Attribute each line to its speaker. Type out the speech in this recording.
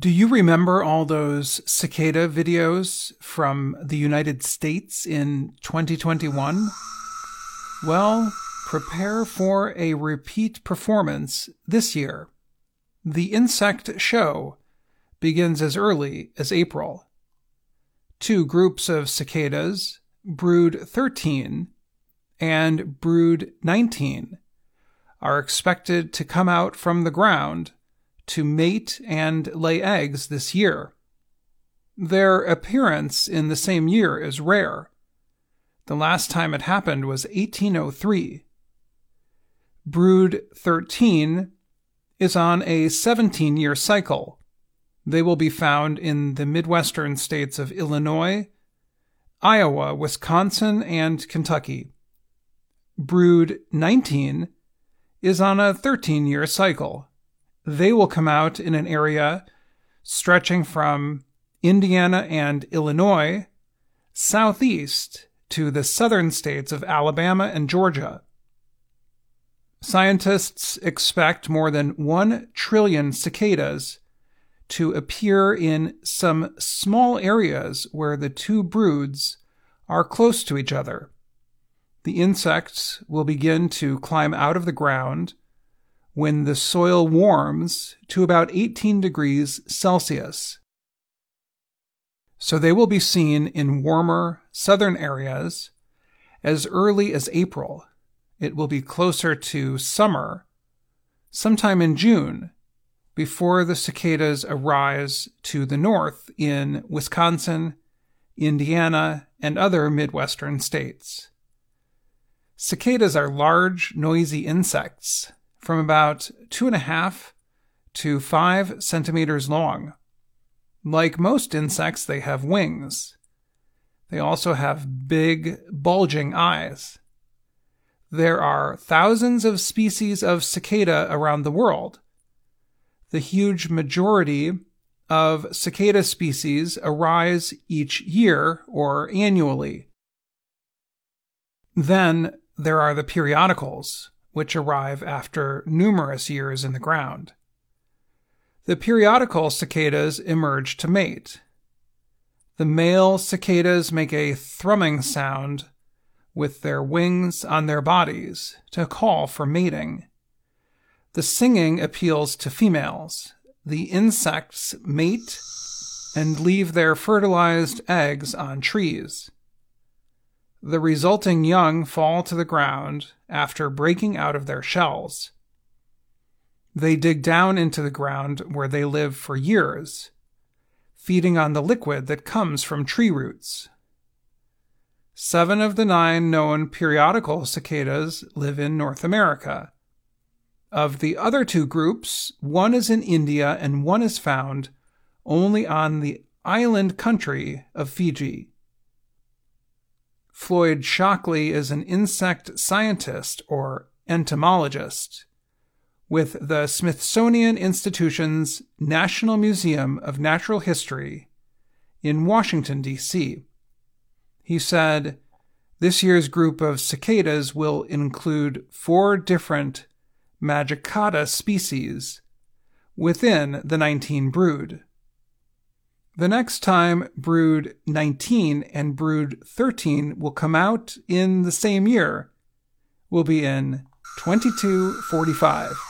Speaker 1: Do you remember all those cicada videos from the United States in 2021? Well, prepare for a repeat performance this year. The insect show begins as early as April. Two groups of cicadas, Brood 13 and Brood 19, are expected to come out from the ground to mate and lay eggs this year. Their appearance in the same year is rare. The last time it happened was 1803. Brood 13 is on a 17 year cycle. They will be found in the Midwestern states of Illinois, Iowa, Wisconsin, and Kentucky. Brood 19 is on a 13 year cycle they will come out in an area stretching from Indiana and Illinois southeast to the southern states of Alabama and Georgia. Scientists expect more than 1 trillion cicadas to appear in some small areas where the two broods are close to each other. The insects will begin to climb out of the ground when the soil warms to about 18 degrees Celsius. So they will be seen in warmer southern areas as early as April. It will be closer to summer sometime in June before the cicadas arise to the north in Wisconsin, Indiana, and other Midwestern states. Cicadas are large, noisy insects from about two and a half to five centimeters long. Like most insects, they have wings. They also have big, bulging eyes. There are thousands of species of cicada around the world. The huge majority of cicada species arise each year or annually. Then there are the periodicals, which arrive after numerous years in the ground. The periodical cicadas emerge to mate. The male cicadas make a thrumming sound with their wings on their bodies to call for mating. The singing appeals to females. The insects mate and leave their fertilized eggs on trees. The resulting young fall to the ground after breaking out of their shells. They dig down into the ground where they live for years, feeding on the liquid that comes from tree roots. Seven of the nine known periodical cicadas live in North America. Of the other two groups, one is in India and one is found only on the island country of Fiji. Floyd Shockley is an insect scientist or entomologist with the Smithsonian Institution's National Museum of Natural History in Washington, D.C. He said, This year's group of cicadas will include four different Magicicada species within the 19 brood. The next time Brood 19 and Brood 13 will come out in the same year will be in 2245.